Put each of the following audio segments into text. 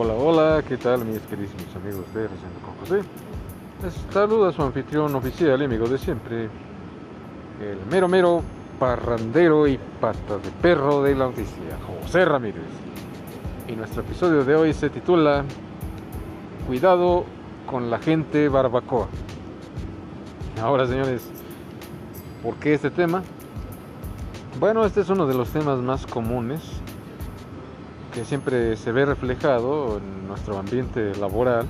hola, hola, ¿qué tal mis queridísimos amigos de Recién con José? Les saluda su anfitrión oficial y amigo de siempre, el mero mero parrandero y pata de perro de la noticia, José Ramírez. Y nuestro episodio de hoy se titula Cuidado con la gente barbacoa. Ahora señores, ¿por qué este tema? Bueno, este es uno de los temas más comunes que siempre se ve reflejado en nuestro ambiente laboral.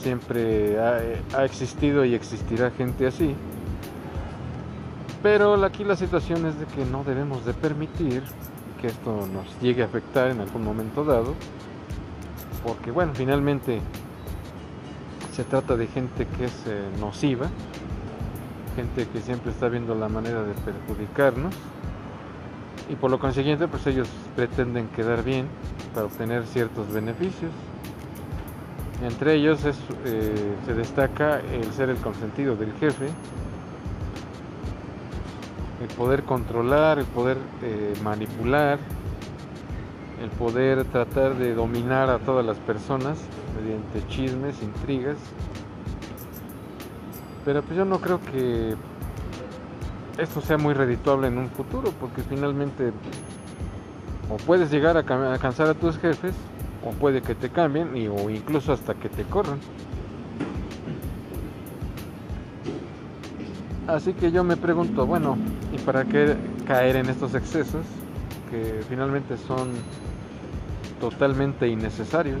Siempre ha, existido y existirá gente así. Pero aquí la situación es de que no debemos de permitir que esto nos llegue a afectar en algún momento dado. Porque bueno, finalmente se trata de gente que es eh, nociva, gente que siempre está viendo la manera de perjudicarnos y por lo consiguiente pues ellos pretenden quedar bien para obtener ciertos beneficios. Entre ellos eh, se destaca el ser el consentido del jefe, el poder controlar, el poder eh, manipular, el poder tratar de dominar a todas las personas mediante chismes, intrigas. Pero pues yo no creo que esto sea muy redituable en un futuro, porque finalmente o puedes llegar a cansar a tus jefes, o puede que te cambien, o incluso hasta que te corran. Así que yo me pregunto, bueno, ¿y para qué caer en estos excesos que finalmente son totalmente innecesarios?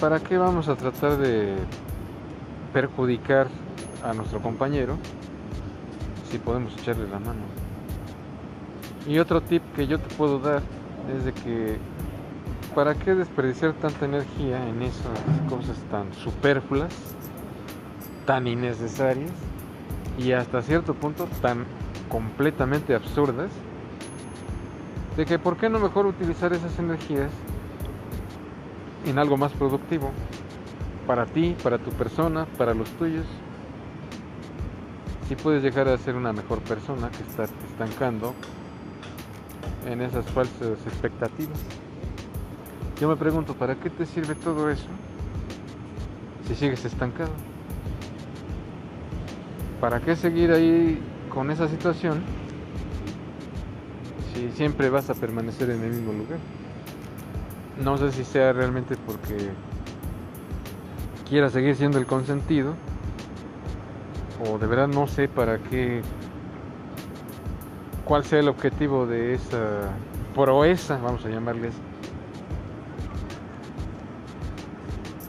¿Para qué vamos a tratar de perjudicar a nuestro compañero si podemos echarle la mano. Y otro tip que yo te puedo dar es de que ¿para qué desperdiciar tanta energía en esas cosas tan superfluas, tan innecesarias y hasta cierto punto tan completamente absurdas? De que ¿por qué no mejor utilizar esas energías en algo más productivo? Para ti, para tu persona, para los tuyos si puedes llegar a ser una mejor persona que estar estancando en esas falsas expectativas. Yo me pregunto, ¿para qué te sirve todo eso si sigues estancado? ¿Para qué seguir ahí con esa situación si siempre vas a permanecer en el mismo lugar? No sé si sea realmente porque quieras seguir siendo el consentido o de verdad no sé para qué, cuál sea el objetivo de esa proeza, vamos a llamarles,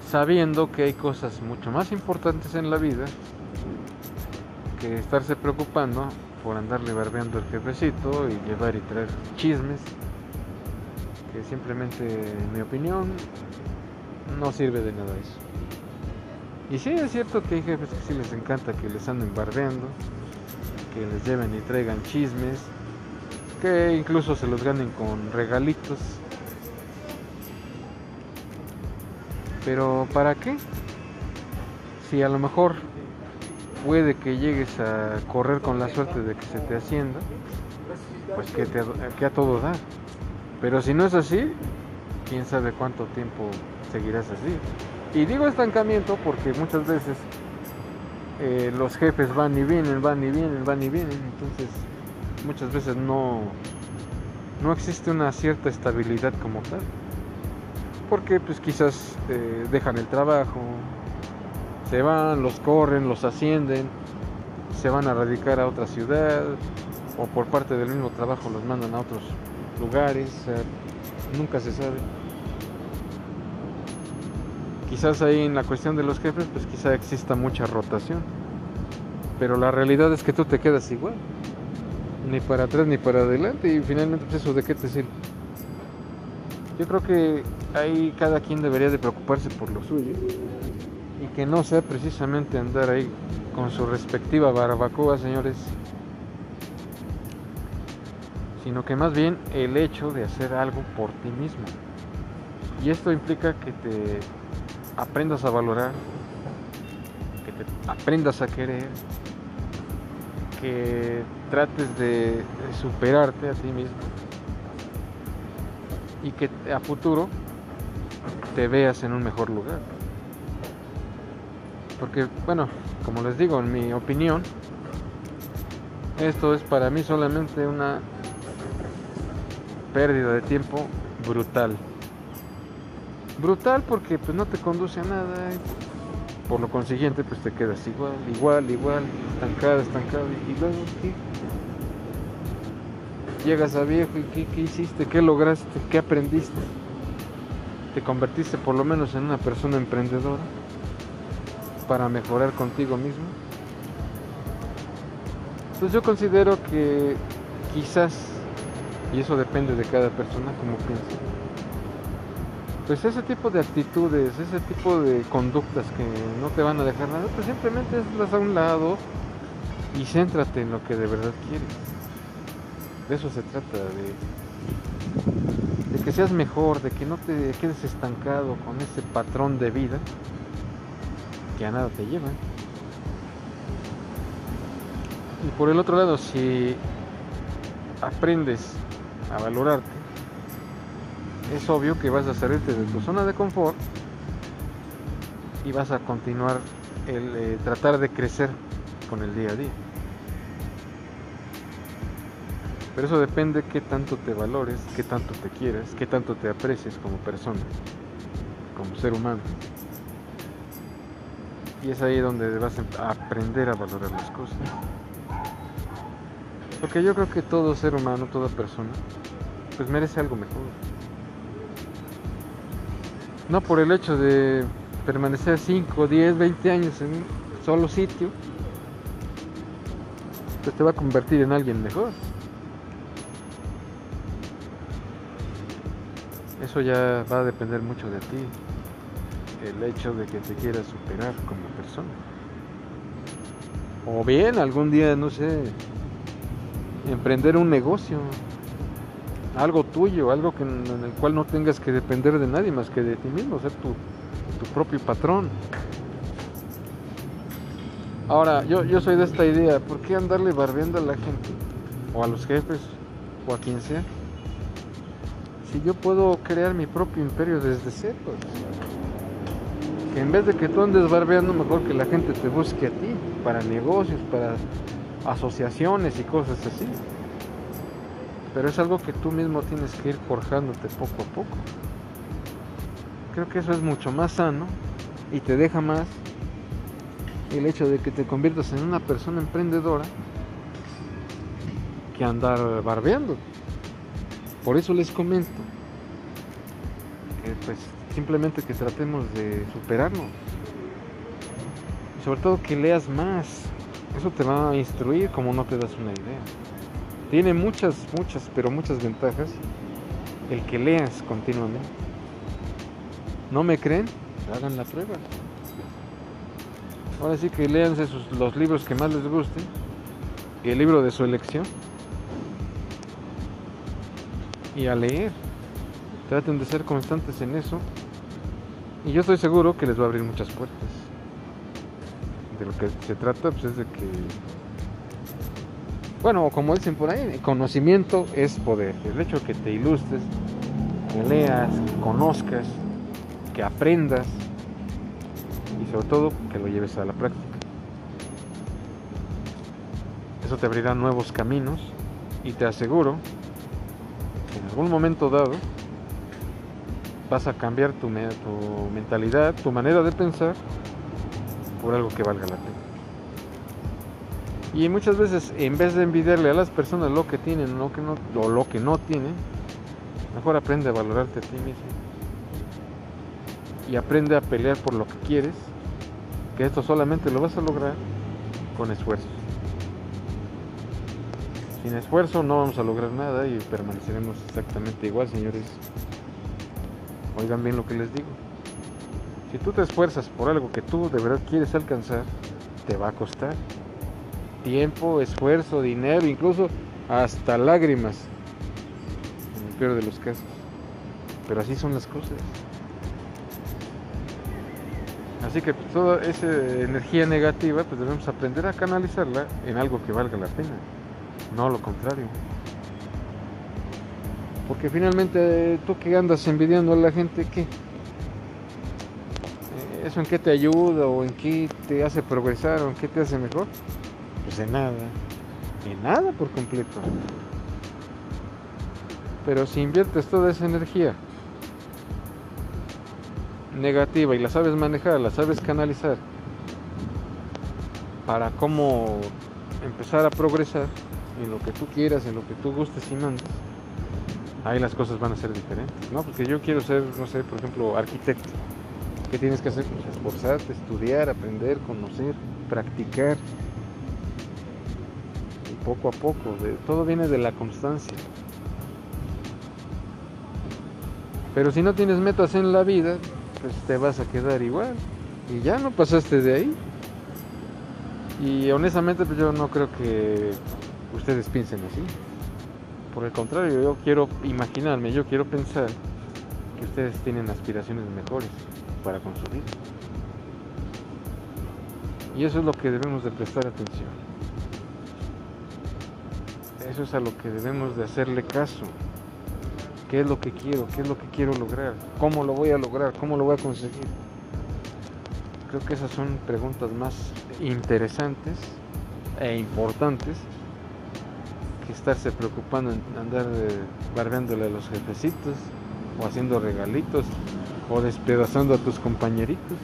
sabiendo que hay cosas mucho más importantes en la vida que estarse preocupando por andarle barbeando el jefecito y llevar y traer chismes que simplemente en mi opinión no sirve de nada eso. Y sí, es cierto que hay jefes que sí les encanta que les anden barbeando, que les lleven y traigan chismes, que incluso se los ganen con regalitos. Pero ¿para qué? Si a lo mejor puede que llegues a correr con la suerte de que se te ascienda, pues que, te, que a todo da. Pero si no es así, quién sabe cuánto tiempo seguirás así. Y digo estancamiento porque muchas veces eh, los jefes van y vienen, van y vienen, van y vienen. Entonces muchas veces no, no existe una cierta estabilidad como tal. Porque pues quizás eh, dejan el trabajo, se van, los corren, los ascienden, se van a radicar a otra ciudad o por parte del mismo trabajo los mandan a otros lugares. nunca se sabe quizás ahí en la cuestión de los jefes, pues quizá exista mucha rotación. Pero la realidad es que tú te quedas igual. Ni para atrás ni para adelante. Y finalmente, pues eso de qué te sirve. Yo creo que ahí cada quien debería de preocuparse por lo suyo. Y que no sea precisamente andar ahí con su respectiva barbacoa, señores. Sino que más bien el hecho de hacer algo por ti mismo. Y esto implica que te aprendas a valorar, que te aprendas a querer, que trates de, superarte a ti mismo y que a futuro te veas en un mejor lugar. Porque, bueno, como les digo, en mi opinión, esto es para mí solamente una pérdida de tiempo brutal. Brutal porque pues no te conduce a nada, y por lo consiguiente pues te quedas igual, igual, igual, estancado, estancado y luego ¿qué? llegas a viejo y ¿qué, qué hiciste? ¿Qué lograste? ¿Qué aprendiste? ¿Te convertiste por lo menos en una persona emprendedora para mejorar contigo mismo? Entonces yo considero que quizás, y eso depende de cada persona como piensa, pues ese tipo de actitudes, ese tipo de conductas que no te van a dejar nada, pues simplemente hazlas a un lado y céntrate en lo que de verdad quieres. De eso se trata, de, de que seas mejor, de que no te quedes estancado con ese patrón de vida que a nada te lleva. Y por el otro lado, si aprendes a valorarte, es obvio que vas a salirte de tu zona de confort y vas a continuar el eh, tratar de crecer con el día a día. Pero eso depende qué tanto te valores, qué tanto te quieras, qué tanto te aprecies como persona, como ser humano. Y es ahí donde vas a aprender a valorar las cosas. Porque yo creo que todo ser humano, toda persona, pues merece algo mejor. No por el hecho de permanecer 5, 10, 20 años en un solo sitio, pues te va a convertir en alguien mejor. Eso ya va a depender mucho de ti, el hecho de que te quieras superar como persona. O bien algún día, no sé, emprender un negocio, algo tuyo, algo que, en el cual no tengas que depender de nadie más que de ti mismo, ser tu, propio patrón. Ahora, yo, yo soy de esta idea, ¿por qué andarle barbeando a la gente? O a los jefes, o a quien sea. Si yo puedo crear mi propio imperio desde cero. Que en vez de que tú andes barbeando, mejor que la gente te busque a ti, para negocios, para asociaciones y cosas así. Pero es algo que tú mismo tienes que ir forjándote poco a poco. Creo que eso es mucho más sano y te deja más el hecho de que te conviertas en una persona emprendedora que andar barbeando. Por eso les comento que pues simplemente que tratemos de superarnos. Sobre todo que leas más. Eso te va a instruir como no te das una idea. Tiene muchas, muchas, pero muchas ventajas el que leas continuamente. ¿No me creen? Hagan la prueba. Ahora sí que léanse sus, los libros que más les gusten y el libro de su elección. Y a leer. Traten de ser constantes en eso. Y yo estoy seguro que les va a abrir muchas puertas. De lo que se trata pues, es de que, bueno, como dicen por ahí, conocimiento es poder. El hecho que te ilustres, que leas, que conozcas, que aprendas y sobre todo que lo lleves a la práctica. Eso te abrirá nuevos caminos y te aseguro que en algún momento dado vas a cambiar tu, tu mentalidad, tu manera de pensar por algo que valga la pena. Y muchas veces, en vez de envidiarle a las personas lo que tienen lo que no, o lo que no tienen, mejor aprende a valorarte a ti mismo. Y aprende a pelear por lo que quieres, que esto solamente lo vas a lograr con esfuerzo. Sin esfuerzo no vamos a lograr nada y permaneceremos exactamente igual, señores. Oigan bien lo que les digo. Si tú te esfuerzas por algo que tú de verdad quieres alcanzar, te va a costar tiempo, esfuerzo, dinero, incluso hasta lágrimas, en el peor de los casos. Pero así son las cosas. Así que toda esa energía negativa, pues debemos aprender a canalizarla en algo que valga la pena, no lo contrario. Porque finalmente tú que andas envidiando a la gente, ¿qué? Eh, ¿Eso en qué te ayuda o en qué te hace progresar o en qué te hace mejor? Pues en nada, en nada por completo. Pero si inviertes toda esa energía negativa y la sabes manejar, la sabes canalizar para cómo empezar a progresar en lo que tú quieras, en lo que tú gustes y mandes, ahí las cosas van a ser diferentes, ¿no? Porque yo quiero ser, no sé, por ejemplo, arquitecto. ¿Qué tienes que hacer? Pues esforzarte, estudiar, aprender, conocer, practicar. Poco a poco, todo viene de la constancia. Pero si no tienes metas en la vida, pues te vas a quedar igual. Y ya no pasaste de ahí. Y honestamente pues yo no creo que ustedes piensen así. Por el contrario, yo quiero imaginarme, yo quiero pensar que ustedes tienen aspiraciones mejores para consumir. Y eso es lo que debemos de prestar atención. Eso es a lo que debemos de hacerle caso. ¿Qué es lo que quiero? ¿Qué es lo que quiero lograr? ¿Cómo lo voy a lograr? ¿Cómo lo voy a conseguir? Creo que esas son preguntas más interesantes e importantes que estarse preocupando en andar barbeándole a los jefecitos o haciendo regalitos o despedazando a tus compañeritos.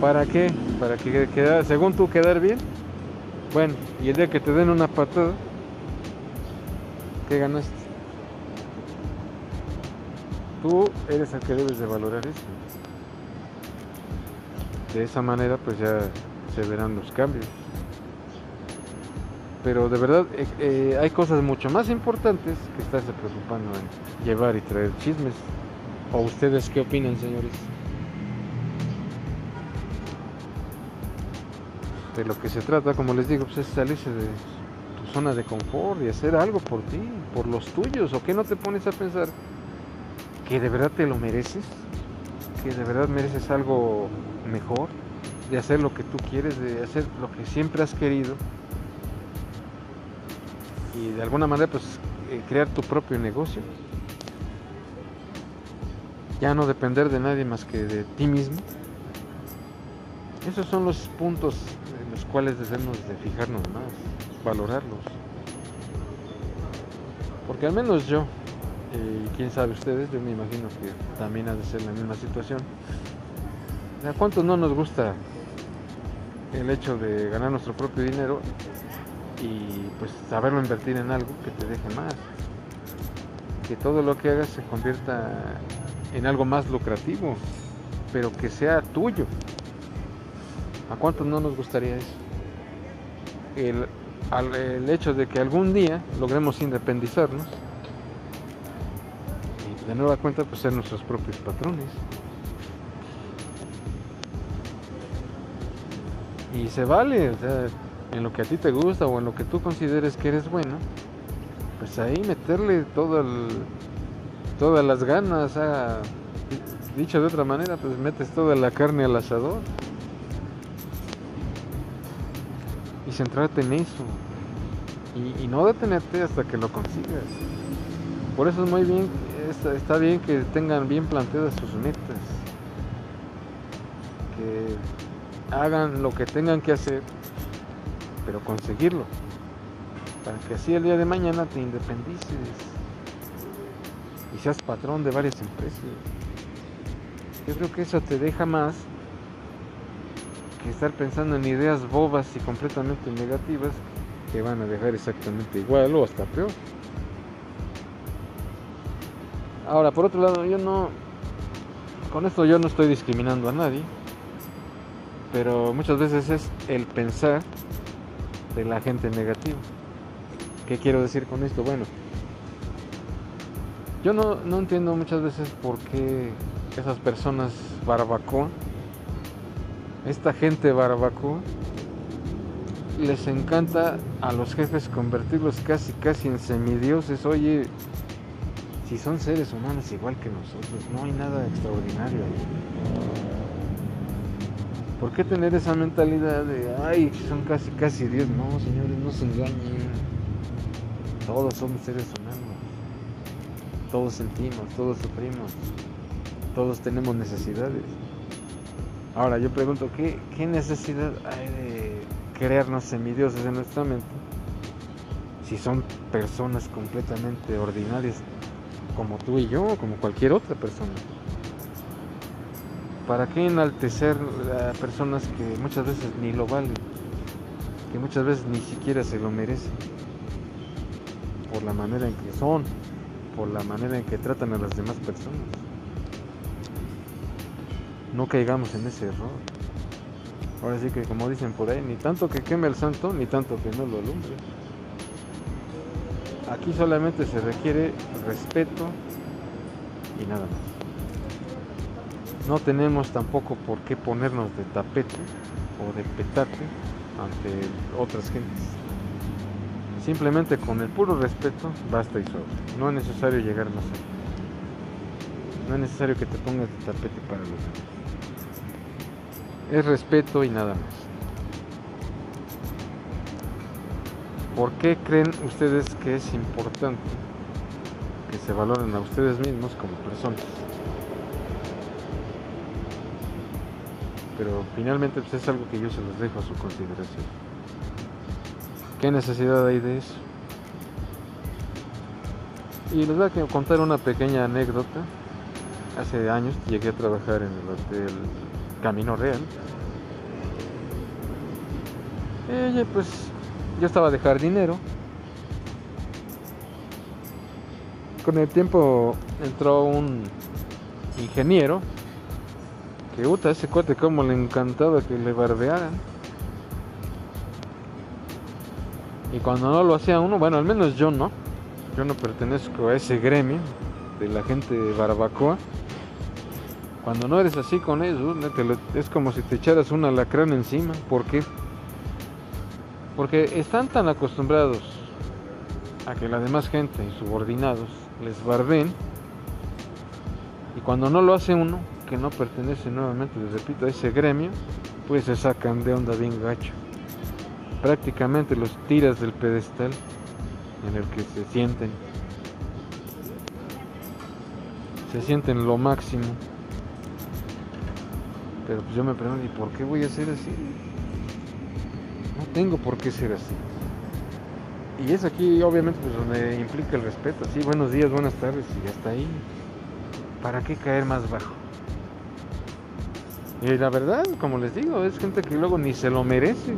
¿Para qué? Para que quedar, según tú quedar bien. Bueno, y el día que te den una patada, ¿qué ganaste? Tú eres el que debes de valorar eso. De esa manera pues ya se verán los cambios. Pero de verdad eh, eh, hay cosas mucho más importantes que estarse preocupando en llevar y traer chismes. ¿O ustedes qué opinan, señores? De lo que se trata, como les digo, pues es salirse de tu zona de confort y hacer algo por ti, por los tuyos. ¿O qué no te pones a pensar que de verdad te lo mereces? ¿Que de verdad mereces algo mejor? De hacer lo que tú quieres, de hacer lo que siempre has querido y de alguna manera pues eh, crear tu propio negocio. Ya no depender de nadie más que de ti mismo. Esos son los puntos cuales debemos de fijarnos más, valorarlos. Porque al menos yo, y quién sabe ustedes, yo me imagino que también ha de ser la misma situación. ¿A cuántos no nos gusta el hecho de ganar nuestro propio dinero y pues saberlo invertir en algo que te deje más. Que todo lo que hagas se convierta en algo más lucrativo, pero que sea tuyo. ¿A cuántos no nos gustaría eso? El, el hecho de que algún día logremos independizarnos y de nueva cuenta pues ser nuestros propios patrones. Y se vale, en lo que a ti te gusta o en lo que tú consideres que eres bueno, pues ahí meterle todo el, todas las ganas, dicho de otra manera, pues metes toda la carne al asador centrarte en eso y, no detenerte hasta que lo consigas. Por eso es muy bien, está, bien que tengan bien planteadas sus metas, que hagan lo que tengan que hacer pero conseguirlo. Para que así el día de mañana te independices y seas patrón de varias empresas. Yo creo que eso te deja más estar pensando en ideas bobas y completamente negativas que van a dejar exactamente igual o hasta peor. Ahora, por otro lado, yo no, con esto yo no estoy discriminando a nadie, pero muchas veces es el pensar de la gente negativa. ¿Qué quiero decir con esto? Bueno, yo no, no entiendo muchas veces por qué esas personas barbacoa, esta gente barbacoa, les encanta a los jefes convertirlos casi casi en semidioses. Oye, si son seres humanos igual que nosotros, no hay nada extraordinario ahí. ¿Por qué tener esa mentalidad de, ay, son casi, casi Dios? No, señores, no se engañen. Todos somos seres humanos. Todos sentimos, todos sufrimos. Todos tenemos necesidades. Ahora yo pregunto, ¿qué, qué necesidad hay de crearnos semidioses en nuestra mente si son personas completamente ordinarias como tú y yo, como cualquier otra persona? ¿Para qué enaltecer a personas que muchas veces ni lo valen? Que muchas veces ni siquiera se lo merecen. Por la manera en que son, por la manera en que tratan a las demás personas. No caigamos en ese error. Ahora sí que como dicen por ahí, ni tanto que queme el santo, ni tanto que no lo alumbre. Aquí solamente se requiere respeto y nada más no tenemos tampoco por qué ponernos de tapete o de petate ante otras gentes. Simplemente con el puro respeto basta y sobra. No es necesario llegar más allá. No es necesario que te pongas de tapete para los demás. Es respeto y nada más. ¿Por qué creen ustedes que es importante que se valoren a ustedes mismos como personas? pero finalmente pues, es algo que yo se los dejo a su consideración. ¿Qué necesidad hay de eso? Y les voy a contar una pequeña anécdota. Hace años llegué a trabajar en el hotel Camino Real. Y pues yo estaba de jardinero. Con el tiempo entró un ingeniero que puta, ese cuate como le encantaba que le barbearan. Y cuando no lo hacía uno, bueno, al menos yo no. Yo no pertenezco a ese gremio de la gente de barbacoa. Cuando no eres así con ellos, es como si te echaras un alacrán encima. ¿Por qué? Porque están tan acostumbrados a que la demás gente y subordinados les barbeen. Y cuando no lo hace uno, que no pertenece nuevamente, les repito, a ese gremio, pues se sacan de onda bien gacho. Prácticamente los tiras del pedestal en el que se sienten. Se sienten lo máximo. Pero pues yo me pregunto, ¿y por qué voy a ser así? No tengo por qué ser así. Y es aquí obviamente pues donde implica el respeto. Sí, buenos días, buenas tardes y hasta ahí. ¿Para qué caer más bajo? Y la verdad, como les digo, es gente que luego ni se lo merece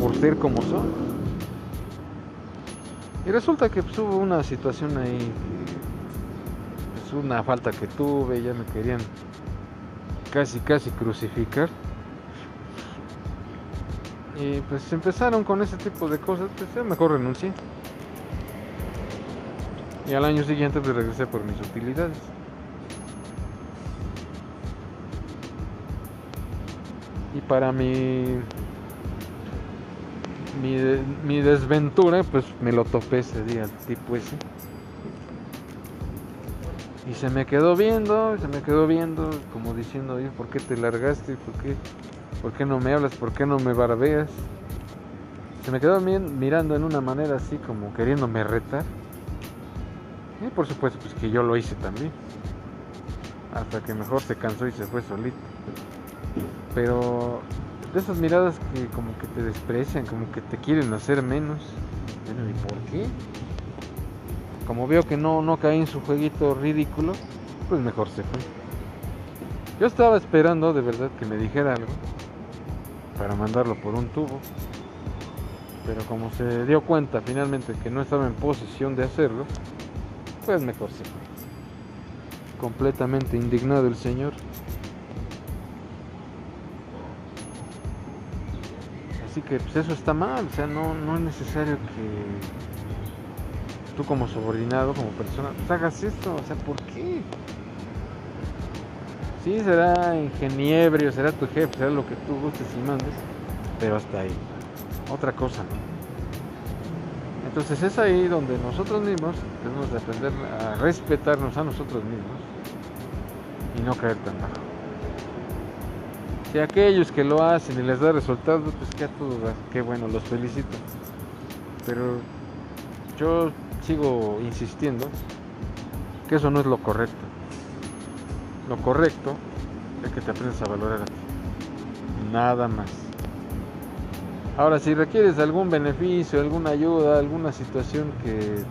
por ser como son. Y resulta que pues, hubo una situación ahí, es pues, una falta que tuve, ya me querían casi, casi crucificar. Y pues empezaron con ese tipo de cosas, pues mejor renuncié. Y al año siguiente pues regresé por mis utilidades. y para mi, mi, desventura pues me lo topé ese día tipo ese y se me quedó viendo se me quedó viendo como diciendo ¿por qué te largaste? ¿por qué, ¿por qué no me hablas? ¿por qué no me barbeas? se me quedó mirando en una manera así como queriéndome retar y por supuesto pues que yo lo hice también hasta que mejor se cansó y se fue solito pero de esas miradas que como que te desprecian, como que te quieren hacer menos. Bueno, ¿y por qué? Como veo que no, no caí en su jueguito ridículo, pues mejor se fue. Yo estaba esperando de verdad que me dijera algo para mandarlo por un tubo. Pero como se dio cuenta finalmente que no estaba en posición de hacerlo, pues mejor se fue. Completamente indignado el señor. Así que pues eso está mal, o sea, no, no es necesario que tú como subordinado, como persona, pues, hagas esto, o sea, ¿por qué? Sí, será ingeniebrio, será tu jefe, será lo que tú gustes y mandes, pero hasta ahí. Otra cosa, ¿no? Entonces es ahí donde nosotros mismos tenemos que aprender a respetarnos a nosotros mismos y no caer tan bajo. Si aquellos que lo hacen y les da resultados, pues que a todos, qué bueno, los felicito. Pero yo sigo insistiendo que eso no es lo correcto. Lo correcto es que te aprendas a valorar a ti. Nada más. Ahora, si requieres algún beneficio, alguna ayuda, alguna situación que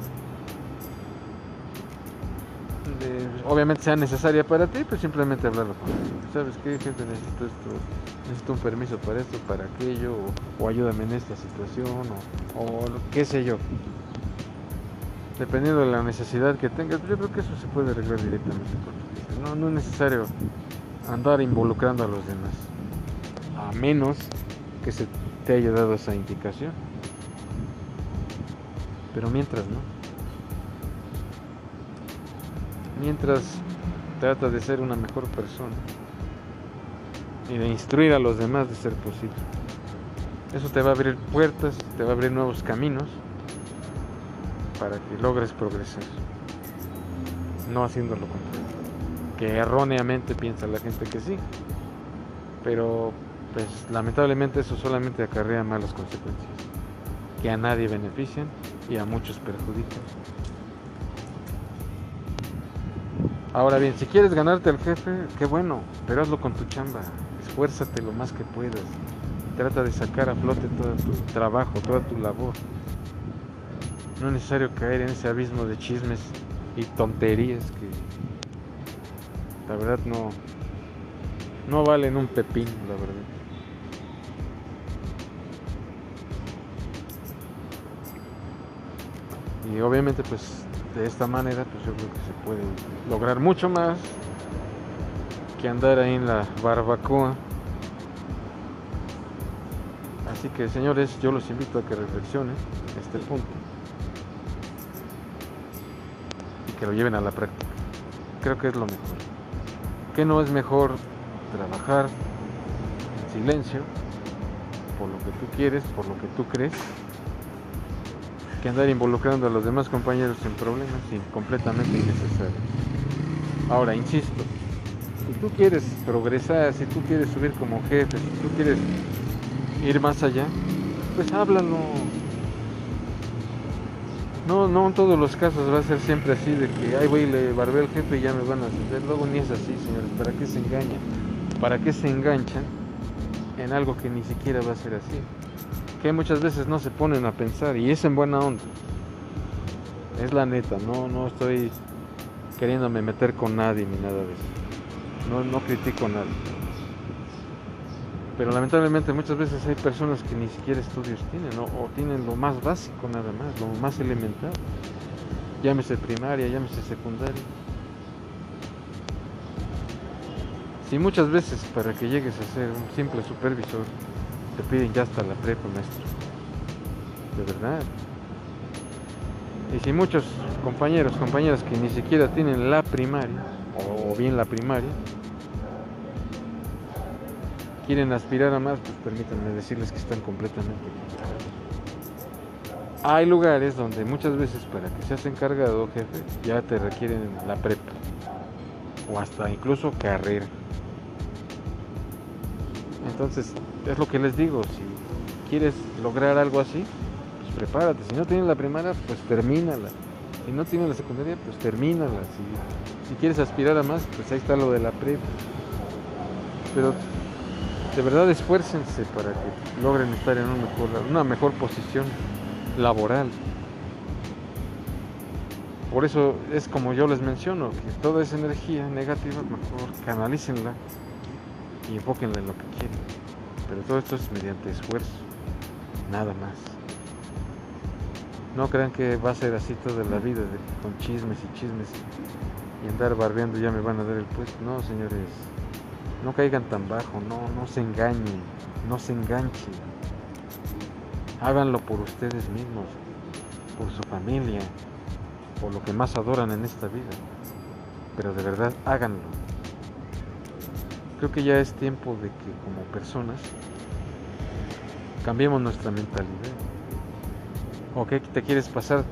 obviamente sea necesaria para ti, pues simplemente hablarlo con él. ¿Sabes qué, jefe? Necesito esto, necesito un permiso para esto, para aquello, o, ayúdame en esta situación, o, o, qué sé yo. Dependiendo de la necesidad que tengas, yo creo que eso se puede arreglar directamente con no, no es necesario andar involucrando a los demás, a menos que se te haya dado esa indicación. Pero mientras no. mientras trata de ser una mejor persona y de instruir a los demás de ser posible. Eso te va a abrir puertas, te va a abrir nuevos caminos para que logres progresar, no haciendo lo contrario, que erróneamente piensa la gente que sí, pero pues lamentablemente eso solamente acarrea malas consecuencias, que a nadie benefician y a muchos perjudican. Ahora bien, si quieres ganarte al jefe, qué bueno, pero hazlo con tu chamba. Esfuérzate lo más que puedas. Trata de sacar a flote todo tu trabajo, toda tu labor. No es necesario caer en ese abismo de chismes y tonterías que la verdad no no valen un pepín, la verdad. Y obviamente pues de esta manera pues yo creo que se puede lograr mucho más que andar ahí en la barbacoa así que señores yo los invito a que reflexionen este punto que lo lleven a la práctica creo que es lo mejor que no es mejor trabajar en silencio por lo que tú quieres por lo que tú crees andar involucrando a los demás compañeros en problemas sin completamente innecesario. Ahora, insisto, si tú quieres progresar, si tú quieres subir como jefe, si tú quieres ir más allá, pues háblalo. No, no en todos los casos va a ser siempre así de que, ay, güey, le barbé al jefe y ya me van a hacer. Luego ni es así, señores. ¿Para qué se engañan? ¿Para qué se enganchan en algo que ni siquiera va a ser así? que muchas veces no se ponen a pensar y es en buena onda. Es la neta, no, no estoy queriéndome meter con nadie ni nada de eso. No, no critico a nadie. Pero lamentablemente muchas veces hay personas que ni siquiera estudios tienen o tienen lo más básico nada más, lo más elemental. Llámese primaria, llámese secundaria. Si muchas veces para que llegues a ser un simple supervisor te piden ya hasta la prepa, maestro. De verdad. Y si muchos compañeros, compañeras que ni siquiera tienen la primaria, o bien la primaria, quieren aspirar a más, pues permítanme decirles que están completamente Hay lugares donde muchas veces para que seas encargado, jefe, ya te requieren la prepa, o hasta incluso carrera. Entonces, es lo que les digo, si quieres lograr algo así, pues prepárate. Si no tienes la primaria, pues termínala. Si no tienes la secundaria, pues termínala. Si, si quieres aspirar a más, pues ahí está lo de la prepa. Pero de verdad esfuércense para que logren estar en una mejor, una mejor posición laboral. Por eso es como yo les menciono, que toda esa energía negativa, mejor canalícenla y enfóquenla en lo que quieren. Pero todo esto es mediante esfuerzo, nada más. No crean que va a ser así toda la vida, con chismes y chismes y andar barbeando ya me van a dar el puesto. No, señores, no caigan tan bajo, no, no se engañen, no se enganchen. Háganlo por ustedes mismos, por su familia, por lo que más adoran en esta vida. Pero de verdad háganlo creo que ya es tiempo de que como personas cambiemos nuestra mentalidad. ¿O que te quieres pasar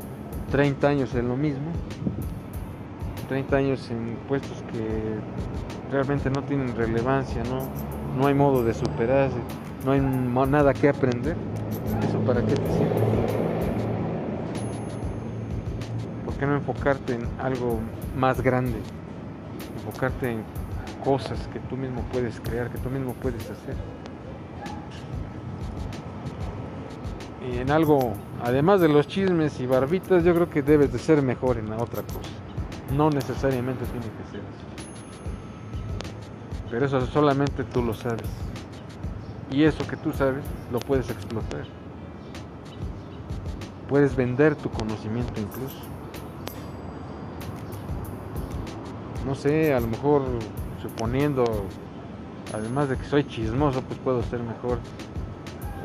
30 años en lo mismo? 30 años en puestos que realmente no tienen relevancia, no, no hay modo de superarse, no hay nada que aprender. ¿Eso para qué te sirve? qué no enfocarte en algo más grande? Enfocarte en cosas que tú mismo puedes crear, que tú mismo puedes hacer. Y en algo, además de los chismes y barbitas, yo creo que debes de ser mejor en la otra cosa. No necesariamente tiene que ser así. Pero eso solamente tú lo sabes. Y eso que tú sabes lo puedes explotar. Puedes vender tu conocimiento incluso. No sé, a lo mejor suponiendo, además de que soy chismoso, pues puedo ser mejor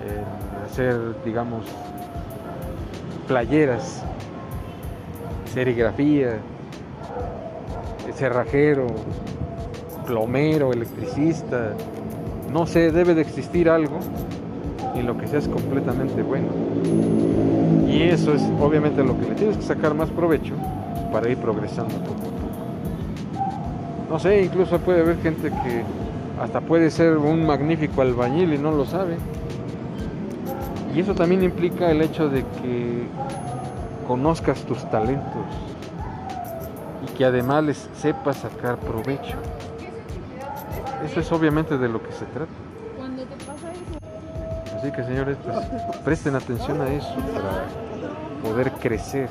en hacer, digamos, playeras, serigrafía, cerrajero, plomero, electricista, no sé, debe de existir algo en lo que seas completamente bueno. Y eso es obviamente lo que le tienes que sacar más provecho para ir progresando poco a poco. No sé, incluso puede haber gente que hasta puede ser un magnífico albañil y no lo sabe. Y eso también implica el hecho de que conozcas tus talentos y que además les sepas sacar provecho. Eso es obviamente de lo que se trata. Cuando te pasa eso, Así que señores, pues presten atención a eso para poder crecer.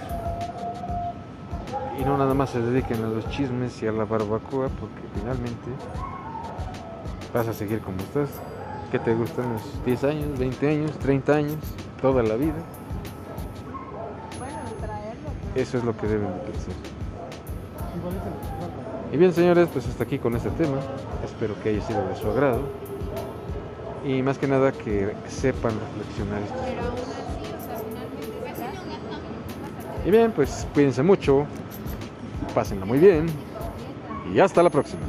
Y no nada más se dediquen a los chismes y a la barbacoa, porque finalmente vas a seguir como estás. ¿Qué te gustan los 10 años, 20 años, 30 años, toda la vida? bueno, traerlo, pero Eso es lo que deben de crecer. Y bien, señores, pues hasta aquí con este tema. Espero que haya sido de su agrado. Y más que nada que sepan reflexionar estos temas. ¿verdad? Y bien, pues cuídense mucho, pásenla muy bien y hasta la próxima.